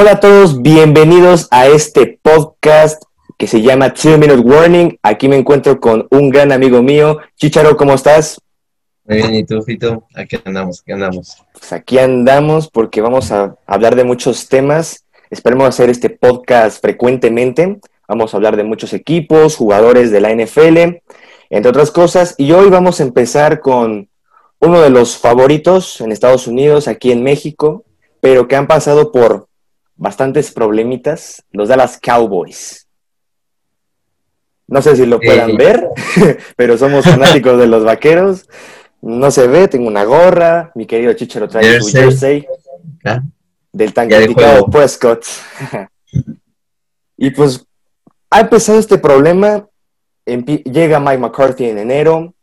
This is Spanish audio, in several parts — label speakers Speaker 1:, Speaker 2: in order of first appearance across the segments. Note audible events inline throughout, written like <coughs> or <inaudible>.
Speaker 1: Hola a todos, bienvenidos a este podcast que se llama Two Minute Warning. Aquí me encuentro con un gran amigo mío. Chicharo, ¿cómo estás?
Speaker 2: Muy bien, ¿y tú, Fito? Aquí andamos, aquí andamos.
Speaker 1: Pues aquí andamos porque vamos a hablar de muchos temas. Esperemos hacer este podcast frecuentemente. Vamos a hablar de muchos equipos, jugadores de la NFL, entre otras cosas. Y hoy vamos a empezar con uno de los favoritos en Estados Unidos, aquí en México, pero que han pasado por bastantes problemitas, los Dallas Cowboys. No sé si lo puedan ver, <laughs> pero somos fanáticos de los vaqueros. No se ve, tengo una gorra, mi querido Chichero trae su jersey ah. del tan criticado Prescott. <laughs> y pues ha empezado este problema, llega Mike McCarthy en enero,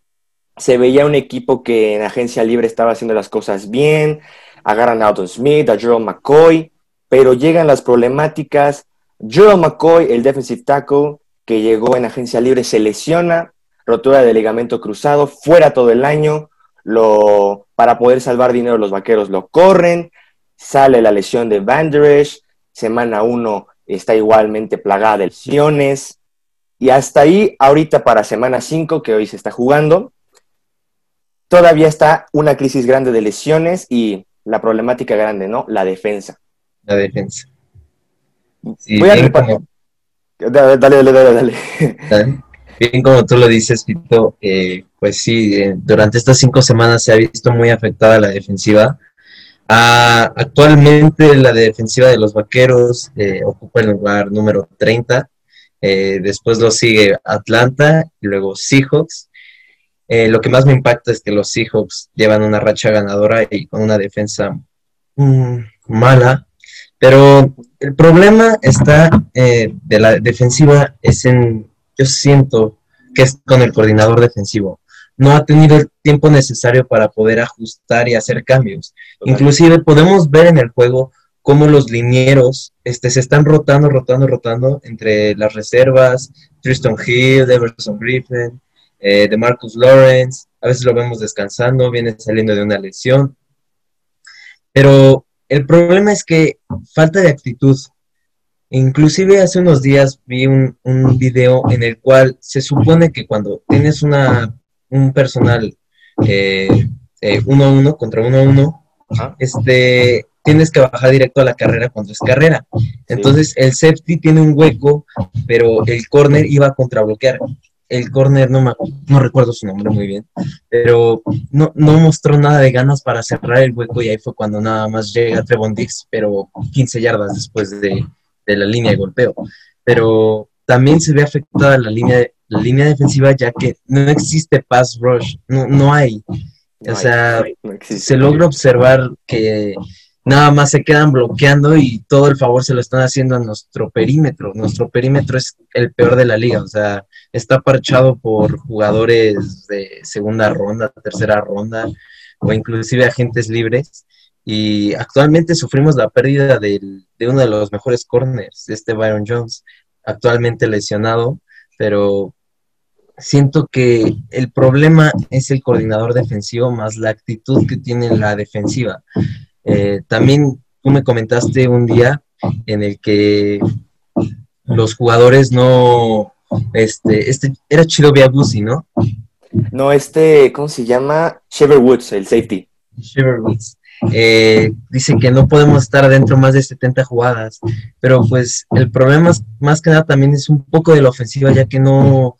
Speaker 1: se veía un equipo que en agencia libre estaba haciendo las cosas bien, agarran a Alton Smith, a Jerome McCoy, pero llegan las problemáticas. Joel McCoy, el defensive tackle, que llegó en agencia libre, se lesiona, rotura de ligamento cruzado, fuera todo el año. Para poder salvar dinero, los vaqueros lo corren. Sale la lesión de Van Semana 1 está igualmente plagada de lesiones. Y hasta ahí, ahorita para semana 5, que hoy se está jugando, todavía está una crisis grande de lesiones y la problemática grande, ¿no? La defensa
Speaker 2: la defensa.
Speaker 1: Voy a dale, dale, dale, dale, <laughs>
Speaker 2: Bien, como tú lo dices, Pito, eh, pues sí, eh, durante estas cinco semanas se ha visto muy afectada la defensiva. Ah, actualmente la defensiva de los Vaqueros eh, ocupa el lugar número 30. después lo sigue Atlanta y luego Seahawks. lo que más me impacta es que los Seahawks llevan una racha ganadora y con una defensa mm, mala. Pero el problema está eh, de la defensiva es en, yo siento que es con el coordinador defensivo. No ha tenido el tiempo necesario para poder ajustar y hacer cambios. Inclusive podemos ver en el juego cómo los linieros este, se están rotando, rotando, rotando entre las reservas, Tristan Hill, Everson Griffin, eh, de Marcus Lawrence, a veces lo vemos descansando, viene saliendo de una lesión. Pero el problema es que falta de actitud. Inclusive hace unos días vi un, un video en el cual se supone que cuando tienes una, un personal eh, eh, uno a uno contra uno a uno, este, tienes que bajar directo a la carrera cuando es carrera. Entonces el safety tiene un hueco, pero el corner iba a contrabloquear el corner, no, no recuerdo su nombre muy bien, pero no, no mostró nada de ganas para cerrar el hueco y ahí fue cuando nada más llega Trevon Dix, pero 15 yardas después de, la línea de golpeo. Pero también se ve afectada la línea, la línea defensiva ya que no existe pass rush, no, no hay. o sea, se logra observar que nada más se quedan bloqueando y todo el favor se lo están haciendo a nuestro perímetro. Nuestro perímetro es el peor de la liga, o sea, está parchado por jugadores de segunda ronda, tercera ronda o inclusive agentes libres. Y actualmente sufrimos la pérdida de uno de los mejores corners, este Byron Jones, actualmente lesionado, pero siento que el problema es el coordinador defensivo más la actitud que tiene la defensiva. Eh, también tú me comentaste un día en el que los jugadores no, este, este era Chido Biabusi, ¿no?
Speaker 1: No, este, ¿cómo se llama? Shiver Woods, el safety.
Speaker 2: Shiver Woods. Eh, dice que no podemos estar adentro más de 70 jugadas, pero pues el problema más que nada también es un poco de la ofensiva, ya que no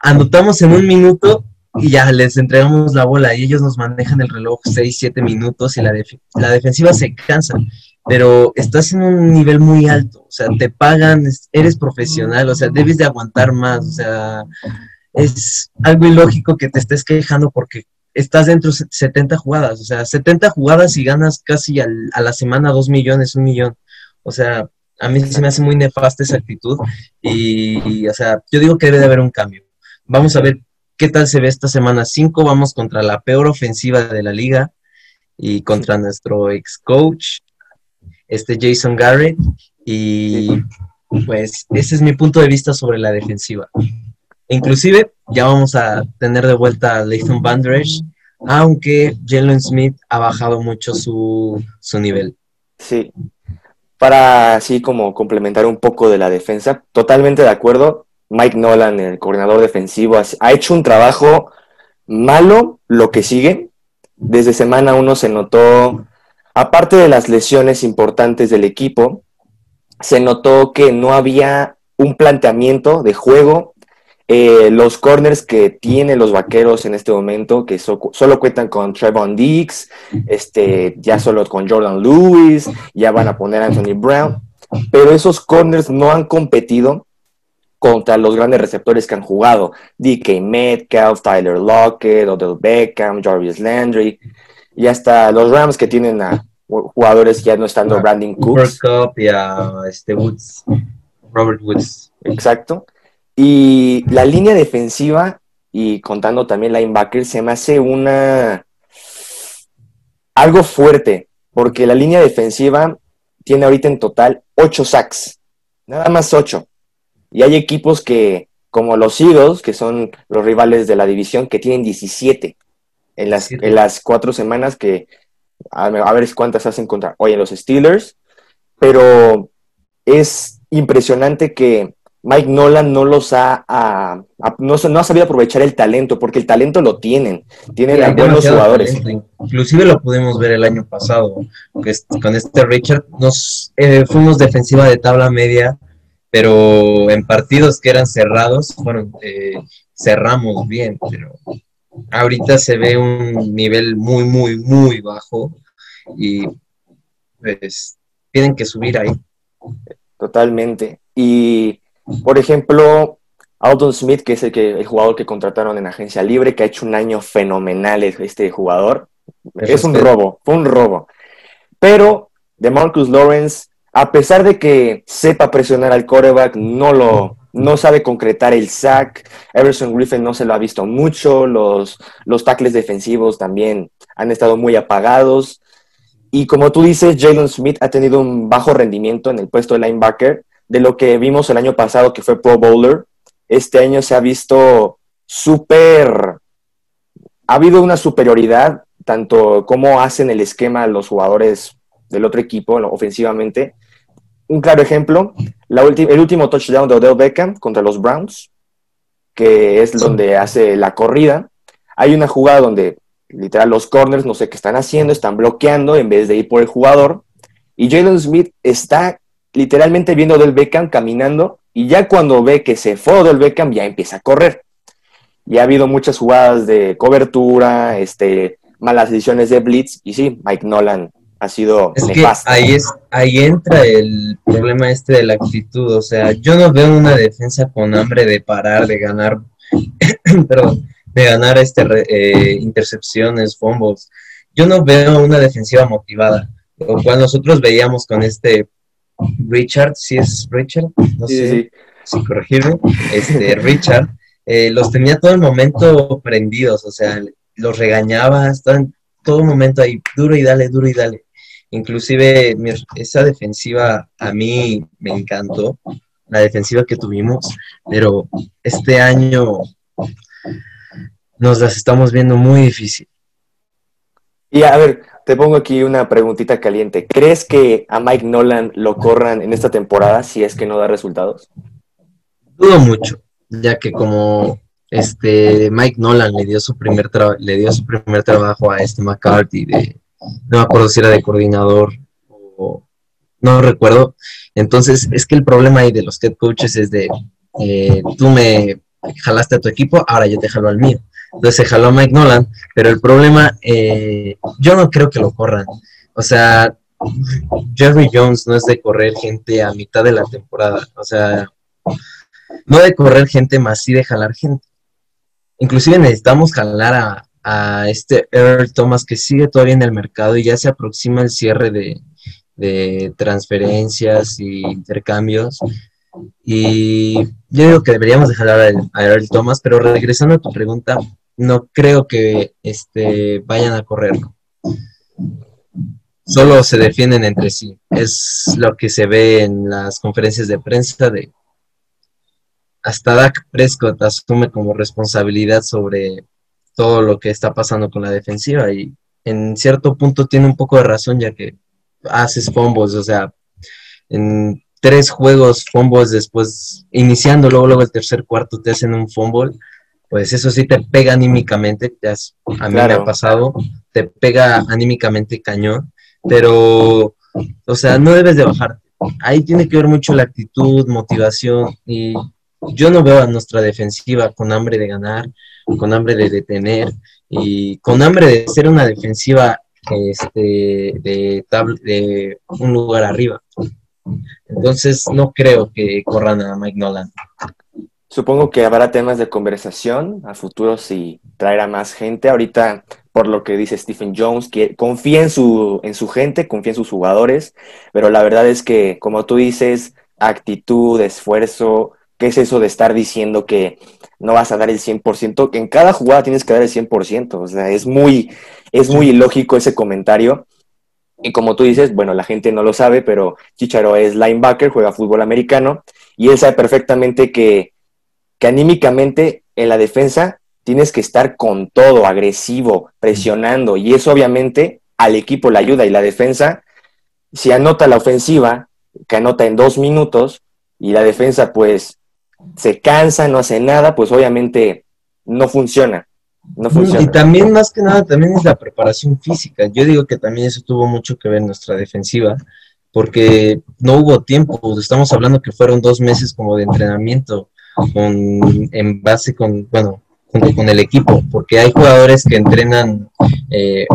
Speaker 2: anotamos en un minuto y ya les entregamos la bola y ellos nos manejan el reloj 6, 7 minutos y la, la defensiva se cansa, pero estás en un nivel muy alto, o sea, te pagan, eres profesional, o sea, debes de aguantar más, o sea, es algo ilógico que te estés quejando porque estás dentro de 70 jugadas, o sea, 70 jugadas y ganas casi a la semana 2 millones, un millón, o sea, a mí se me hace muy nefasta esa actitud y, o sea, yo digo que debe de haber un cambio. Vamos a ver qué tal se ve esta semana 5. Vamos contra la peor ofensiva de la liga y contra nuestro ex coach, este Jason Garrett. Y pues ese es mi punto de vista sobre la defensiva. Inclusive ya vamos a tener de vuelta a Leighton Bandresh, aunque Jalen Smith ha bajado mucho su, su nivel.
Speaker 1: Sí. para así como complementar un poco de la defensa, totalmente de acuerdo. Mike Nolan, el coordinador defensivo, ha hecho un trabajo malo lo que sigue. Desde semana uno se notó, aparte de las lesiones importantes del equipo, se notó que no había un planteamiento de juego. Eh, los corners que tienen los vaqueros en este momento, que solo cuentan con Trevon Diggs, este, ya solo con Jordan Lewis, ya van a poner a Anthony Brown, pero esos corners no han competido contra los grandes receptores que han jugado, DK Metcalf, Tyler Lockett, Odell Beckham, Jarvis Landry, y hasta los Rams que tienen a jugadores ya no estando Brandon Cooks.
Speaker 2: y a este Woods, Robert Woods.
Speaker 1: Exacto. Y la línea defensiva, y contando también linebacker, se me hace una... algo fuerte, porque la línea defensiva tiene ahorita en total 8 sacks, nada más 8. Y hay equipos que, como los Eagles, que son los rivales de la división, que tienen 17 en las, en las cuatro semanas que, a, ver cuántas hacen contra, hoy en los Steelers, pero es impresionante que Mike Nolan no los ha, no, no, ha sabido aprovechar el talento, porque el talento lo tienen, tienen a buenos jugadores.
Speaker 2: Inclusive lo pudimos ver el año pasado, que con este Richard nos eh, fuimos defensiva de tabla media pero en partidos que eran cerrados, bueno, eh, cerramos bien, pero ahorita se ve un nivel muy, muy, muy bajo y pues tienen que subir ahí.
Speaker 1: Totalmente. Y, por ejemplo, Alton Smith, que es el, que, el jugador que contrataron en agencia libre, que ha hecho un año fenomenal este jugador, es un robo, fue un robo. Pero de Marcus Lawrence a pesar de que sepa presionar al coreback, no lo no sabe concretar el sack. Everson Griffin no se lo ha visto mucho. Los, los tackles defensivos también han estado muy apagados. Y como tú dices, Jalen Smith ha tenido un bajo rendimiento en el puesto de linebacker. De lo que vimos el año pasado, que fue Pro Bowler, este año se ha visto súper. Ha habido una superioridad, tanto como hacen el esquema los jugadores del otro equipo ofensivamente, un claro ejemplo, la el último touchdown de Odell Beckham contra los Browns, que es donde hace la corrida. Hay una jugada donde literal los corners no sé qué están haciendo, están bloqueando en vez de ir por el jugador. Y Jalen Smith está literalmente viendo Odell Beckham caminando y ya cuando ve que se fue Odell Beckham ya empieza a correr. Y ha habido muchas jugadas de cobertura, este, malas decisiones de blitz y sí, Mike Nolan ha sido
Speaker 2: es Que ahí, es, ahí entra el problema este de la actitud. O sea, yo no veo una defensa con hambre de parar, de ganar, <coughs> perdón, de ganar este, eh, intercepciones, fumbles. Yo no veo una defensiva motivada. Lo cual nosotros veíamos con este Richard, si es Richard, no sé si corregirme, este <laughs> Richard, eh, los tenía todo el momento prendidos, o sea, los regañaba, estaban todo el momento ahí, duro y dale, duro y dale. Inclusive esa defensiva a mí me encantó, la defensiva que tuvimos, pero este año nos las estamos viendo muy difícil.
Speaker 1: Y a ver, te pongo aquí una preguntita caliente. ¿Crees que a Mike Nolan lo corran en esta temporada si es que no da resultados?
Speaker 2: Dudo mucho, ya que como este Mike Nolan le dio su primer le dio su primer trabajo a este McCarthy de no me acuerdo si era de coordinador o no recuerdo. Entonces, es que el problema ahí de los head coaches es de, eh, tú me jalaste a tu equipo, ahora yo te jalo al mío. Entonces se jaló a Mike Nolan, pero el problema, eh, yo no creo que lo corran. O sea, Jerry Jones no es de correr gente a mitad de la temporada. O sea, no de correr gente más, sí de jalar gente. Inclusive necesitamos jalar a, a este Earl Thomas que sigue todavía en el mercado y ya se aproxima el cierre de, transferencias y intercambios. Y yo digo que deberíamos dejar a, Earl Thomas, pero regresando a tu pregunta, no creo que este, vayan a correr. Solo se defienden entre sí. Es lo que se ve en las conferencias de prensa de hasta Dak Prescott asume como responsabilidad sobre todo lo que está pasando con la defensiva y en cierto punto tiene un poco de razón ya que haces combos, o sea, en tres juegos fumbles después, iniciando luego, luego el tercer cuarto, te hacen un fumble, pues eso sí te pega anímicamente, a mí me ha pasado, te pega anímicamente cañón, pero, o sea, no debes de bajar. Ahí tiene que ver mucho la actitud, motivación, y yo no veo a nuestra defensiva con hambre de ganar, con hambre de detener, y con hambre de ser una defensiva este, de, un lugar arriba. Entonces no creo que corran a Mike Nolan.
Speaker 1: Supongo que habrá temas de conversación a futuro si traerá más gente. Ahorita, por lo que dice Stephen Jones, que confía su, en su gente, confía en sus jugadores, pero la verdad es que, como tú dices, actitud, esfuerzo, ¿qué es eso de estar diciendo que no vas a dar el 100%? Que en cada jugada tienes que dar el 100%. O sea, es muy, es muy ilógico ese comentario. Y como tú dices, bueno, la gente no lo sabe, pero Chicharo es linebacker, juega fútbol americano, y él sabe perfectamente que, que anímicamente en la defensa tienes que estar con todo, agresivo, presionando, y eso obviamente al equipo le ayuda, y la defensa, si anota la ofensiva, que anota en dos minutos, y la defensa pues se cansa, no hace nada, pues obviamente no funciona.
Speaker 2: Y también, más que nada, también es la preparación física. Yo digo que también eso tuvo mucho que ver en nuestra defensiva, porque no hubo tiempo. Estamos hablando que fueron dos meses como de entrenamiento con, en base con, bueno, junto con el equipo, porque hay jugadores que entrenan, eh,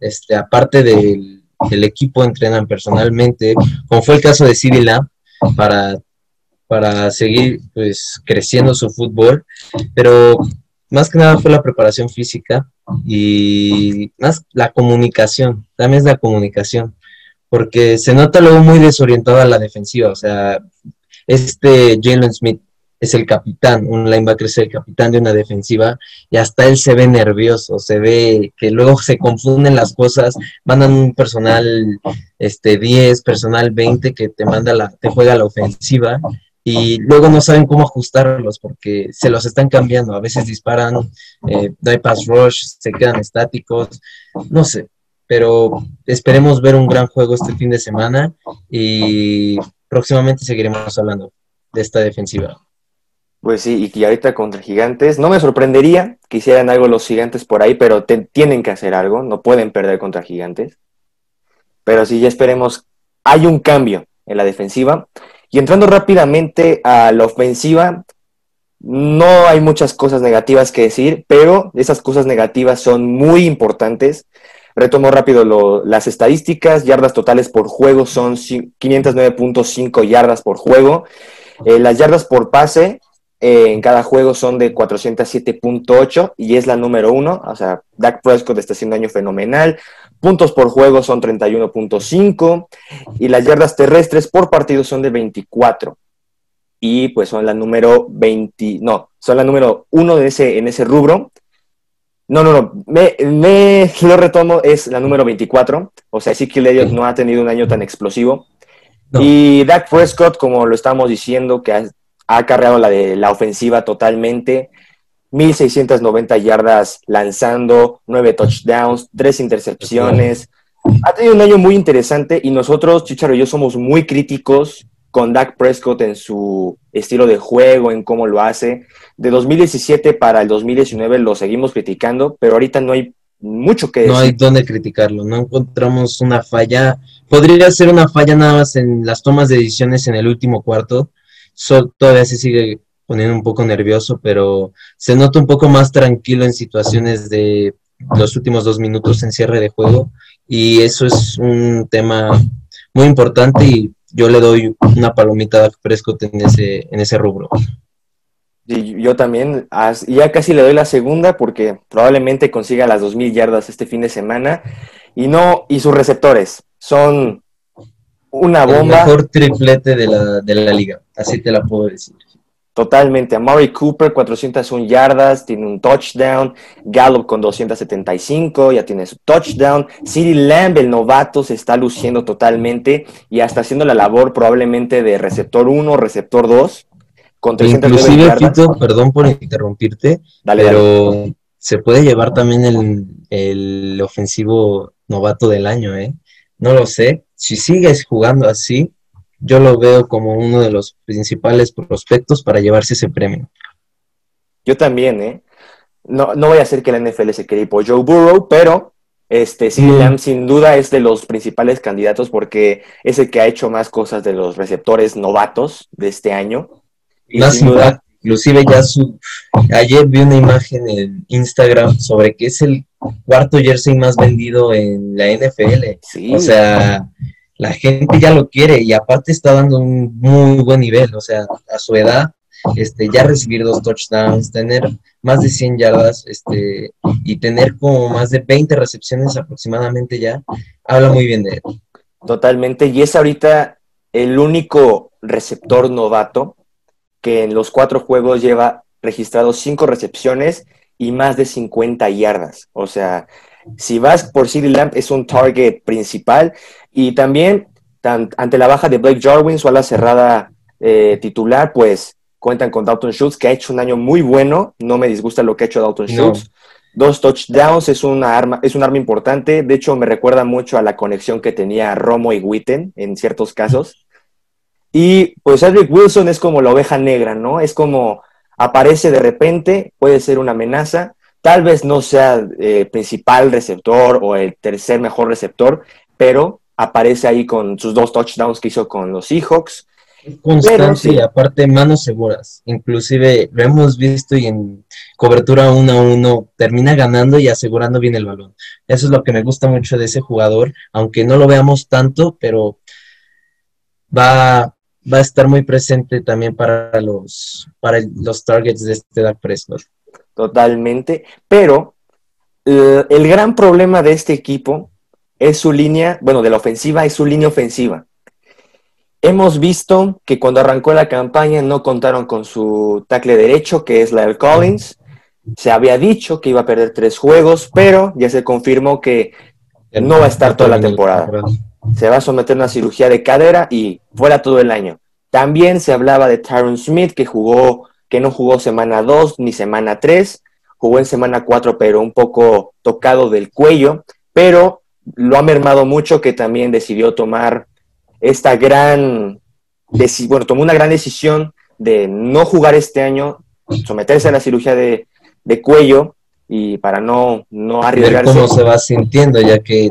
Speaker 2: este, aparte del, equipo, entrenan personalmente, como fue el caso de Civil para para seguir pues creciendo su fútbol, pero más que nada fue la preparación física y más la comunicación, también es la comunicación, porque se nota luego muy desorientada la defensiva, o sea, este Jalen Smith es el capitán, un linebacker es el capitán de una defensiva y hasta él se ve nervioso, se ve que luego se confunden las cosas, mandan un personal este 10, personal 20 que te manda la te juega la ofensiva y luego no saben cómo ajustarlos porque se los están cambiando. A veces disparan, eh, pass rush, se quedan estáticos, no sé. Pero esperemos ver un gran juego este fin de semana y próximamente seguiremos hablando de esta defensiva.
Speaker 1: Pues sí, y ahorita contra Gigantes, no me sorprendería que hicieran algo los Gigantes por ahí, pero tienen que hacer algo, no pueden perder contra Gigantes. Pero sí, ya esperemos, hay un cambio en la defensiva y entrando rápidamente a la ofensiva, no hay muchas cosas negativas que decir, pero esas cosas negativas son muy importantes. Retomo rápido las estadísticas, yardas totales por juego son 509.5 yardas por juego. Eh, las yardas por pase eh, en cada juego son de 407.8 y es la número uno. O sea, Dak Prescott está haciendo un año fenomenal. Puntos por juego son 31.5 y las yardas terrestres por partido son de 24. Y pues son la número 20, no, son la número uno de ese, en ese rubro. No, no, no, me, me lo retomo, es la número 24. O sea, que Elliott no ha tenido un año tan explosivo. Y Dak Prescott, como lo estamos diciendo, que ha, ha cargado la de la ofensiva totalmente. 1.690 yardas lanzando, 9 touchdowns, 3 intercepciones. Ha tenido un año muy interesante y nosotros, Chicharo y yo, somos muy críticos con Dak Prescott en su estilo de juego, en cómo lo hace. De 2017 para el 2019 lo seguimos criticando, pero ahorita no hay mucho que
Speaker 2: decir. No hay dónde criticarlo, no encontramos una falla. Podría ser una falla nada más en las tomas de decisiones en el último cuarto. todavía se sigue poniendo un poco nervioso, pero se nota un poco más tranquilo en situaciones de los últimos dos minutos en cierre de juego y eso es un tema muy importante y yo le doy una palomita a Prescott en ese, en ese rubro.
Speaker 1: Y yo también, ya casi le doy la segunda porque probablemente consiga las 2.000 yardas este fin de semana y no y sus receptores son una bomba.
Speaker 2: El mejor triplete de la, de la liga, así te la puedo decir.
Speaker 1: Totalmente. Amari Cooper, 401 yardas, tiene un touchdown. Gallup con 275, ya tiene su touchdown. City Lamb, el novato, se está luciendo totalmente y hasta haciendo la labor probablemente de receptor 1, receptor 2.
Speaker 2: Con Inclusive, Fito, perdón por interrumpirte, pero se puede llevar también el, el ofensivo novato del año, ¿eh? No lo sé. Si sigues jugando así, yo lo veo como uno de los principales prospectos para llevarse ese premio.
Speaker 1: Yo también, ¿eh? No, no voy a hacer que la NFL se quede por Joe Burrow, pero este, mm. sin duda es de los principales candidatos porque es el que ha hecho más cosas de los receptores novatos de este año.
Speaker 2: Y sin duda, inclusive ya su... Ayer vi una imagen en Instagram sobre que es el cuarto jersey más vendido en la NFL. O sea, la gente ya lo quiere y aparte está dando un muy buen nivel. O sea, a su edad este, ya recibir dos touchdowns, tener más de 100 yardas este, y tener como más de 20 recepciones aproximadamente ya, habla muy bien de él.
Speaker 1: Totalmente, y es ahorita el único receptor novato que en los cuatro juegos lleva registrado cinco recepciones y más de 50 yardas. O sea, si vas por City Lamp es un target principal y también ante la baja de Blake Jarwin, su ala cerrada eh, titular, pues cuentan con Dalton Schultz, que ha hecho un año muy bueno. No me disgusta lo que ha hecho Dalton Schultz. Dos touchdowns es una arma, es un arma importante. De hecho, me recuerda mucho a la conexión que tenía Romo y Witten en ciertos casos. Y pues Edric Wilson es como la oveja negra, ¿no? Es como aparece de repente, puede ser una amenaza. Tal vez no sea el eh, principal receptor o el tercer mejor receptor, pero aparece ahí con sus dos touchdowns que hizo con los Seahawks
Speaker 2: constante y aparte manos seguras. Inclusive lo hemos visto y en cobertura uno a uno termina ganando y asegurando bien el balón. Eso es lo que me gusta mucho de ese jugador, aunque no lo veamos tanto, pero va, va a estar muy presente también para los, para los targets de este Dak Prescott.
Speaker 1: Totalmente, pero eh, el gran problema de este equipo es su línea, bueno, de la ofensiva es su línea ofensiva Hemos visto que cuando arrancó la campaña no contaron con su tackle derecho, que es Lyle Collins. Se había dicho que iba a perder tres juegos, pero ya se confirmó que no va a estar toda la temporada. Se va a someter a una cirugía de cadera y fuera todo el año. También se hablaba de Tyron Smith, que jugó, que no jugó semana 2 ni semana 3, jugó en semana 4, pero un poco tocado del cuello, pero lo ha mermado mucho que también decidió tomar esta gran, bueno, tomó una gran decisión de no jugar este año, someterse a la cirugía de, cuello y para no, no arriesgarse.
Speaker 2: Ver cómo se va sintiendo, ya que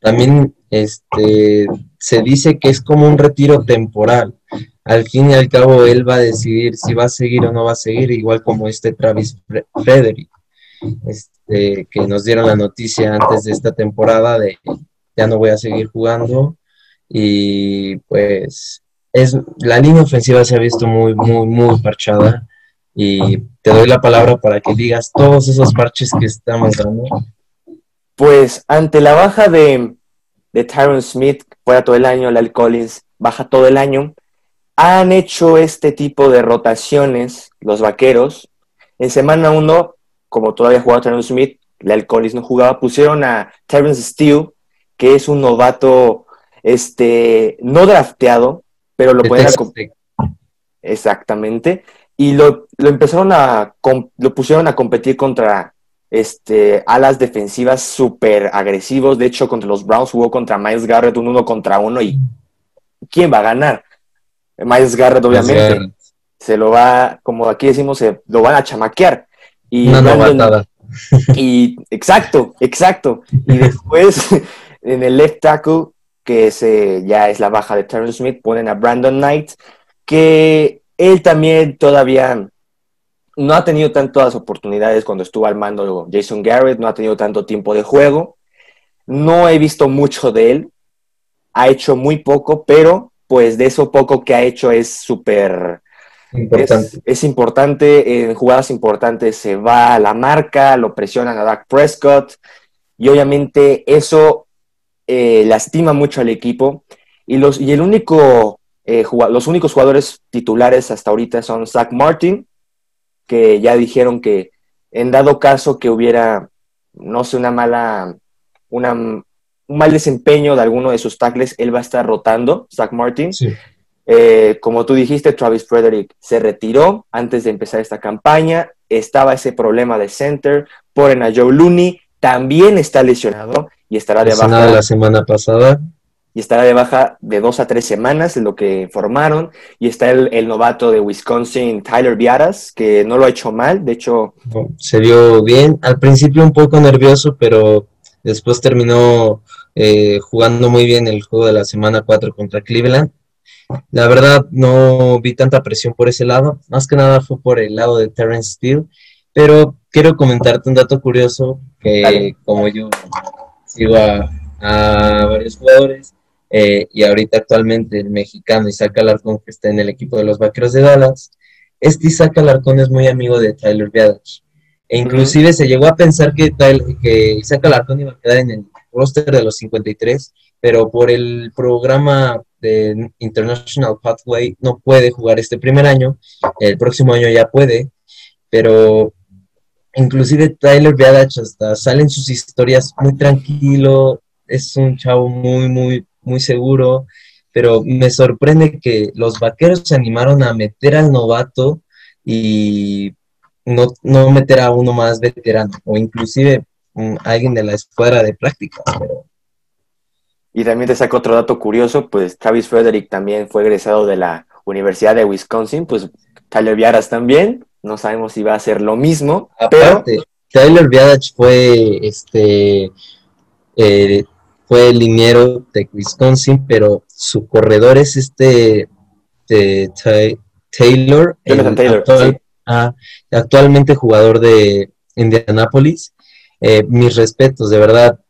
Speaker 2: también este, se dice que es como un retiro temporal. Al fin y al cabo, él va a decidir si va a seguir o no va a seguir, igual como este Travis Frederick, este, que nos dieron la noticia antes de esta temporada de ya no voy a seguir jugando. Y pues es, la línea ofensiva se ha visto muy, muy, muy parchada. Y te doy la palabra para que digas todos esos parches que estamos dando.
Speaker 1: Pues ante la baja de, de Tyron Smith, fuera todo el año, Lal Collins baja todo el año, han hecho este tipo de rotaciones los vaqueros. En semana 1, como todavía jugaba Tyron Smith, Lal Collins no jugaba, pusieron a Terrence Steele, que es un novato este, no drafteado, pero lo pueden Exactamente. Y lo, empezaron a, lo pusieron a competir contra este, alas defensivas súper agresivos. De hecho, contra los Browns jugó contra Miles Garrett un uno contra uno y ¿quién va a ganar? Miles Garrett, obviamente. Se lo va, como aquí decimos, se lo van a chamaquear. Y, y exacto, exacto. Y <laughs> después <laughs> en el left tackle que se, ya es la baja de Terrence Smith, ponen a Brandon Knight, que él también todavía no ha tenido tantas oportunidades cuando estuvo al mando Jason Garrett, no ha tenido tanto tiempo de juego. No he visto mucho de él, ha hecho muy poco, pero pues de eso poco que ha hecho es súper importante. Es, importante, en jugadas importantes se va a la marca, lo presionan a Dak Prescott y obviamente eso eh, lastima mucho al equipo y, los, y el único, eh, los únicos jugadores titulares hasta ahorita son Zach Martin, que ya dijeron que en dado caso que hubiera, no sé, una mala, una, un mal desempeño de alguno de sus tackles, él va a estar rotando, Zach Martin. Eh, como tú dijiste, Travis Frederick se retiró antes de empezar esta campaña. Estaba ese problema de center. Ponen a Joe Looney, también está lesionado y estará de baja.
Speaker 2: la semana pasada.
Speaker 1: y estará de baja de dos a tres semanas, lo que informaron. Y está el, novato de Wisconsin, Tyler Viaras, que no lo ha hecho mal, de hecho...
Speaker 2: Se vio bien, al principio un poco nervioso, pero después terminó eh, jugando muy bien el juego de la semana 4 contra Cleveland. La verdad no vi tanta presión por ese lado, más que nada fue por el lado de Terrence Steele, pero quiero comentarte un dato curioso que como yo sigo a varios jugadores, eh, y ahorita actualmente el mexicano Isaac Alarcón, que está en el equipo de los Vaqueros de Dallas, este Isaac Alarcón es muy amigo de Tyler Biadasz. E inclusive se llegó a pensar que, que Isaac Alarcón iba a quedar en el roster de los 53, pero por el programa de International Pathway no puede jugar este primer año, el próximo año ya puede, pero inclusive Tyler Biadasz hasta salen sus historias muy tranquilo, es un chavo muy, muy muy seguro, pero me sorprende que los vaqueros se animaron a meter al novato y no, no meter a uno más veterano o inclusive um, alguien de la escuadra de práctica.
Speaker 1: Y también te saco otro dato curioso, pues Travis Frederick también fue egresado de la Universidad de Wisconsin, pues Tyler Viaras también, no sabemos si va a ser lo mismo,
Speaker 2: Aparte, Tyler Viaras fue este eh, fue el liniero de Wisconsin, pero su corredor es este Taylor, ah, actualmente jugador de Indianapolis. Eh, mis respetos, de verdad.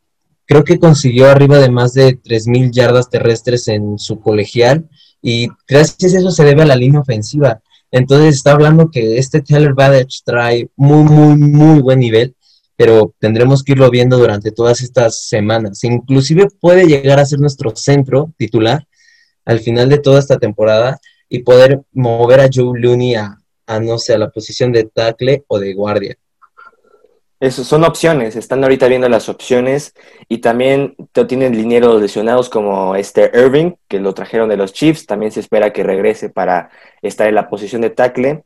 Speaker 2: Creo que consiguió arriba de más de 3.000 yardas terrestres en su colegial y gracias a eso se debe a la línea ofensiva. Entonces está hablando que este Taylor Badge trae muy, muy, muy buen nivel pero tendremos que irlo viendo durante todas estas semanas. Inclusive puede llegar a ser nuestro centro titular al final de toda esta temporada y poder mover a Joe Looney a, no sé, a la posición de tackle o de guardia.
Speaker 1: Eso, son opciones, están ahorita viendo las opciones y también tienen linieros lesionados como este Irving, que lo trajeron de los Chiefs, también se espera que regrese para estar en la posición de tackle.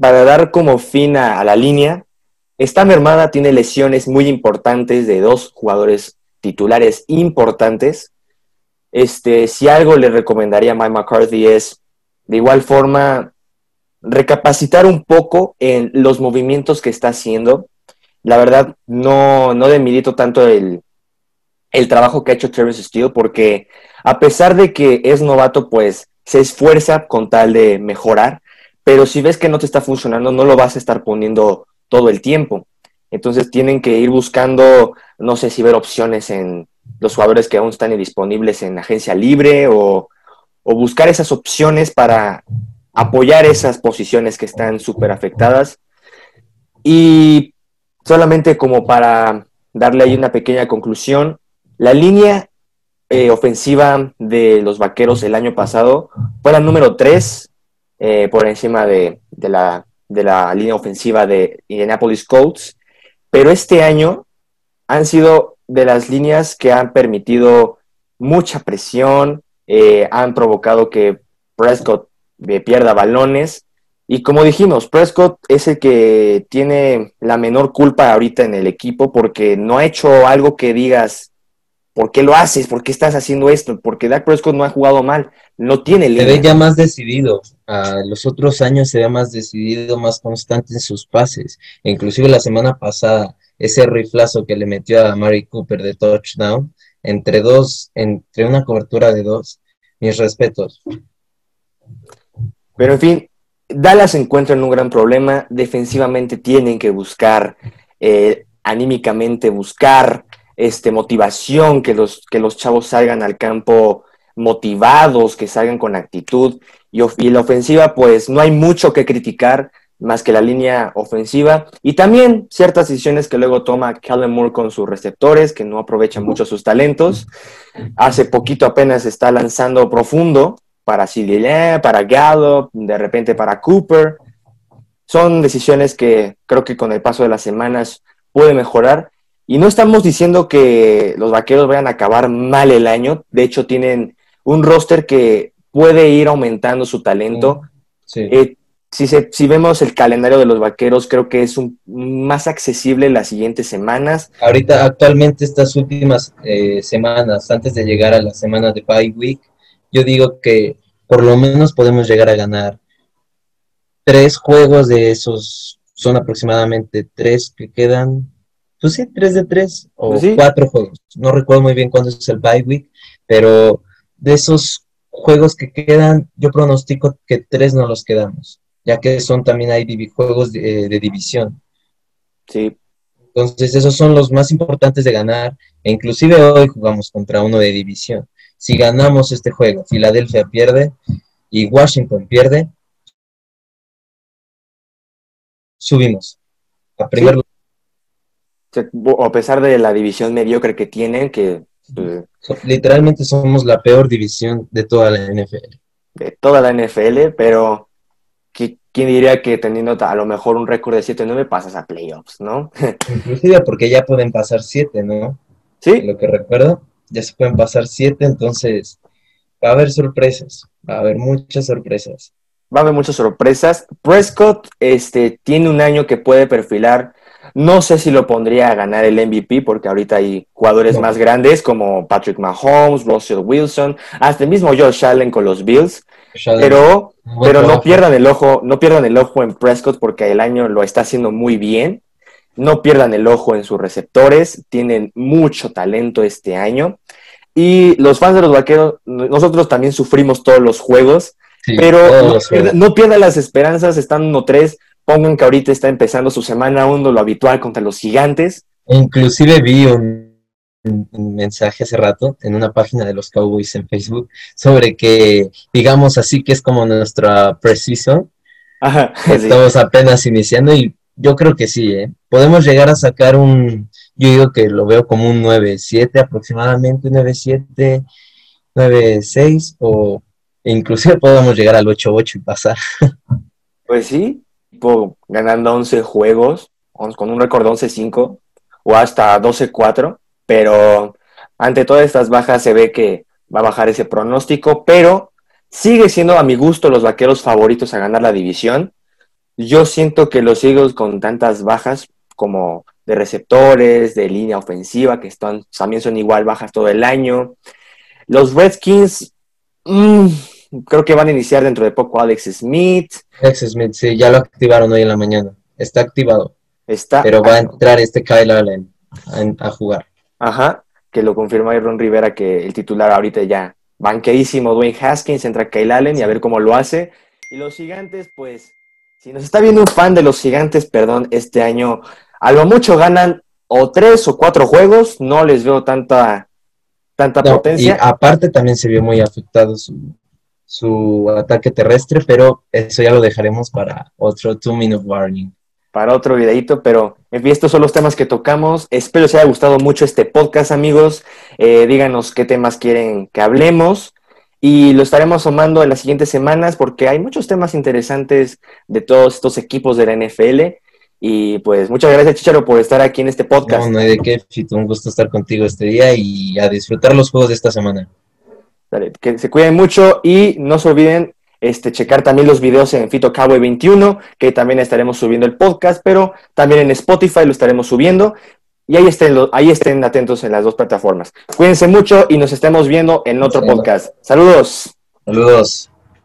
Speaker 1: para dar como fin a la línea, Está mermada, tiene lesiones muy importantes de dos jugadores titulares importantes. Este, si algo le recomendaría a Mike McCarthy es, de igual forma, recapacitar un poco en los movimientos que está haciendo. La verdad, no, no tanto el, el trabajo que ha hecho Terrence Steele, porque a pesar de que es novato, pues se esfuerza con tal de mejorar, pero si ves que no te está funcionando, no lo vas a estar poniendo todo el tiempo. Entonces tienen que ir buscando, no sé si ver opciones en los jugadores que aún están disponibles en agencia libre o, buscar esas opciones para apoyar esas posiciones que están súper afectadas. Y solamente como para darle ahí una pequeña conclusión, la línea eh, ofensiva de los Vaqueros el año pasado fue la número 3 eh, por encima de, de, la, de la línea ofensiva de Indianapolis Colts, pero este año han sido de las líneas que han permitido mucha presión, eh, han provocado que Prescott pierda balones. Y como dijimos, Prescott es el que tiene la menor culpa ahorita en el equipo porque no ha hecho algo que digas, ¿por qué lo haces? ¿Por qué estás haciendo esto? Porque Dak Prescott no ha jugado mal, no tiene
Speaker 2: línea. Se ve ya más decidido. A los otros años se ve más decidido, más constante en sus pases. Inclusive la semana pasada, ese riflazo que le metió a Mary Cooper de touchdown, entre dos, entre una cobertura de dos, mis respetos.
Speaker 1: Pero en fin, Dallas se encuentra en un gran problema. Defensivamente tienen que buscar, eh, anímicamente buscar este, motivación, que los, que los chavos salgan al campo motivados, que salgan con actitud. Y, la ofensiva, pues no hay mucho que criticar más que la línea ofensiva y también ciertas decisiones que luego toma Calvin Moore con sus receptores, que no aprovechan mucho sus talentos. Hace poquito apenas está lanzando profundo para Sidilé, para Gallup, de repente para Cooper. Son decisiones que creo que con el paso de las semanas puede mejorar. Y no estamos diciendo que los vaqueros vayan a acabar mal el año. De hecho, tienen un roster que puede ir aumentando su talento. Eh, si, se, si vemos el calendario de los vaqueros, creo que es un, más accesible las siguientes semanas.
Speaker 2: Ahorita, actualmente, estas últimas eh, semanas, antes de llegar a la semana de bye week, yo digo que por lo menos podemos llegar a ganar tres juegos de esos, son aproximadamente tres que quedan, pues sí, tres de tres o
Speaker 1: Pues sí.
Speaker 2: cuatro juegos. No recuerdo muy bien cuándo es el bye week, pero de esos juegos que quedan, yo pronostico que tres no los quedamos, ya que son también hay juegos de, de división.
Speaker 1: Sí,
Speaker 2: Entonces, esos son los más importantes de ganar. E inclusive hoy jugamos contra uno de división. Si ganamos este juego, Filadelfia pierde y Washington pierde, subimos a primer
Speaker 1: Sí. A pesar de la división mediocre que tienen, que eh.
Speaker 2: Literalmente somos la peor división de toda la NFL.
Speaker 1: de toda la NFL, pero qui- ¿quién diría que teniendo a lo mejor un récord de 7-9 pasas a playoffs, ¿no? <laughs>
Speaker 2: Inclusive porque ya pueden pasar siete, ¿no?
Speaker 1: Sí,
Speaker 2: Lo que recuerdo, ya se pueden pasar siete, entonces va a haber sorpresas, va a haber muchas sorpresas.
Speaker 1: va a haber muchas sorpresas. Prescott este, tiene un año que puede perfilar. No sé si lo pondría a ganar el MVP, porque ahorita hay jugadores
Speaker 2: No.
Speaker 1: más grandes como Patrick Mahomes, Russell Wilson, hasta el mismo Josh Allen con los Bills. Pero, pero no pierdan el ojo, no pierdan el ojo en Prescott porque el año lo está haciendo muy bien. No pierdan el ojo en sus receptores, tienen mucho talento este año. Y los fans de los vaqueros, nosotros también sufrimos todos los juegos,
Speaker 2: Sí,
Speaker 1: pero no, pierdan las esperanzas, están 1-3. Pongan que ahorita está empezando su semana 1, lo habitual contra los gigantes.
Speaker 2: Inclusive vi un, mensaje hace rato en una página de los Cowboys en Facebook sobre que, digamos así, que es como nuestra preseason.
Speaker 1: Ajá, <laughs> sí.
Speaker 2: Estamos apenas iniciando y yo creo que sí, ¿eh? Podemos llegar a sacar un, yo digo que lo veo como un 9-7 aproximadamente, 9-7, 9-6 o inclusive <laughs> podemos llegar al 8-8 y pasar.
Speaker 1: Pues sí, tipo, ganando 11 juegos, on- con un récord de 11-5 o hasta 12-4, pero ante todas estas bajas se ve que va a bajar ese pronóstico, pero sigue siendo a mi gusto los vaqueros favoritos a ganar la división. Yo siento que los Eagles con tantas bajas como de receptores, de línea ofensiva, que están, también son igual bajas todo el año. Los Redskins, mm, creo que van a iniciar dentro de poco Alex Smith.
Speaker 2: Alex Smith, sí, ya lo activaron hoy en la mañana. Está activado,
Speaker 1: Está,
Speaker 2: pero va a entrar este Kyle Allen a, a jugar.
Speaker 1: Ajá, que lo confirmó Ron Rivera que el titular ahorita ya banqueadísimo Dwayne Haskins, entra Kyle Allen y a ver cómo lo hace. Y los gigantes, pues, si nos está viendo un fan de los gigantes, perdón, este año, a lo mucho ganan o tres o cuatro juegos, no les veo tanta, tanta
Speaker 2: No, y
Speaker 1: potencia.
Speaker 2: aparte también se vio muy afectado su, su ataque terrestre, pero eso ya lo dejaremos para otro two minute warning.
Speaker 1: para otro videito, pero en fin, estos son los temas que tocamos. Espero les haya gustado mucho este podcast, amigos. Eh, díganos qué temas quieren que hablemos y lo estaremos tomando en las siguientes semanas porque hay muchos temas interesantes de todos estos equipos de la NFL. Y pues muchas gracias, Chicharo, por estar aquí en este podcast.
Speaker 2: No, no hay de qué, Fito, un gusto estar contigo este día y a disfrutar los juegos de esta semana.
Speaker 1: Dale, que se cuiden mucho y no se olviden este, checar también los videos en Fito Cowboy 21, que también estaremos subiendo el podcast, pero también en Spotify lo estaremos subiendo. Y ahí estén, ahí estén atentos en las dos plataformas. Cuídense mucho y nos estemos viendo en otro podcast. Saludos.
Speaker 2: Saludos.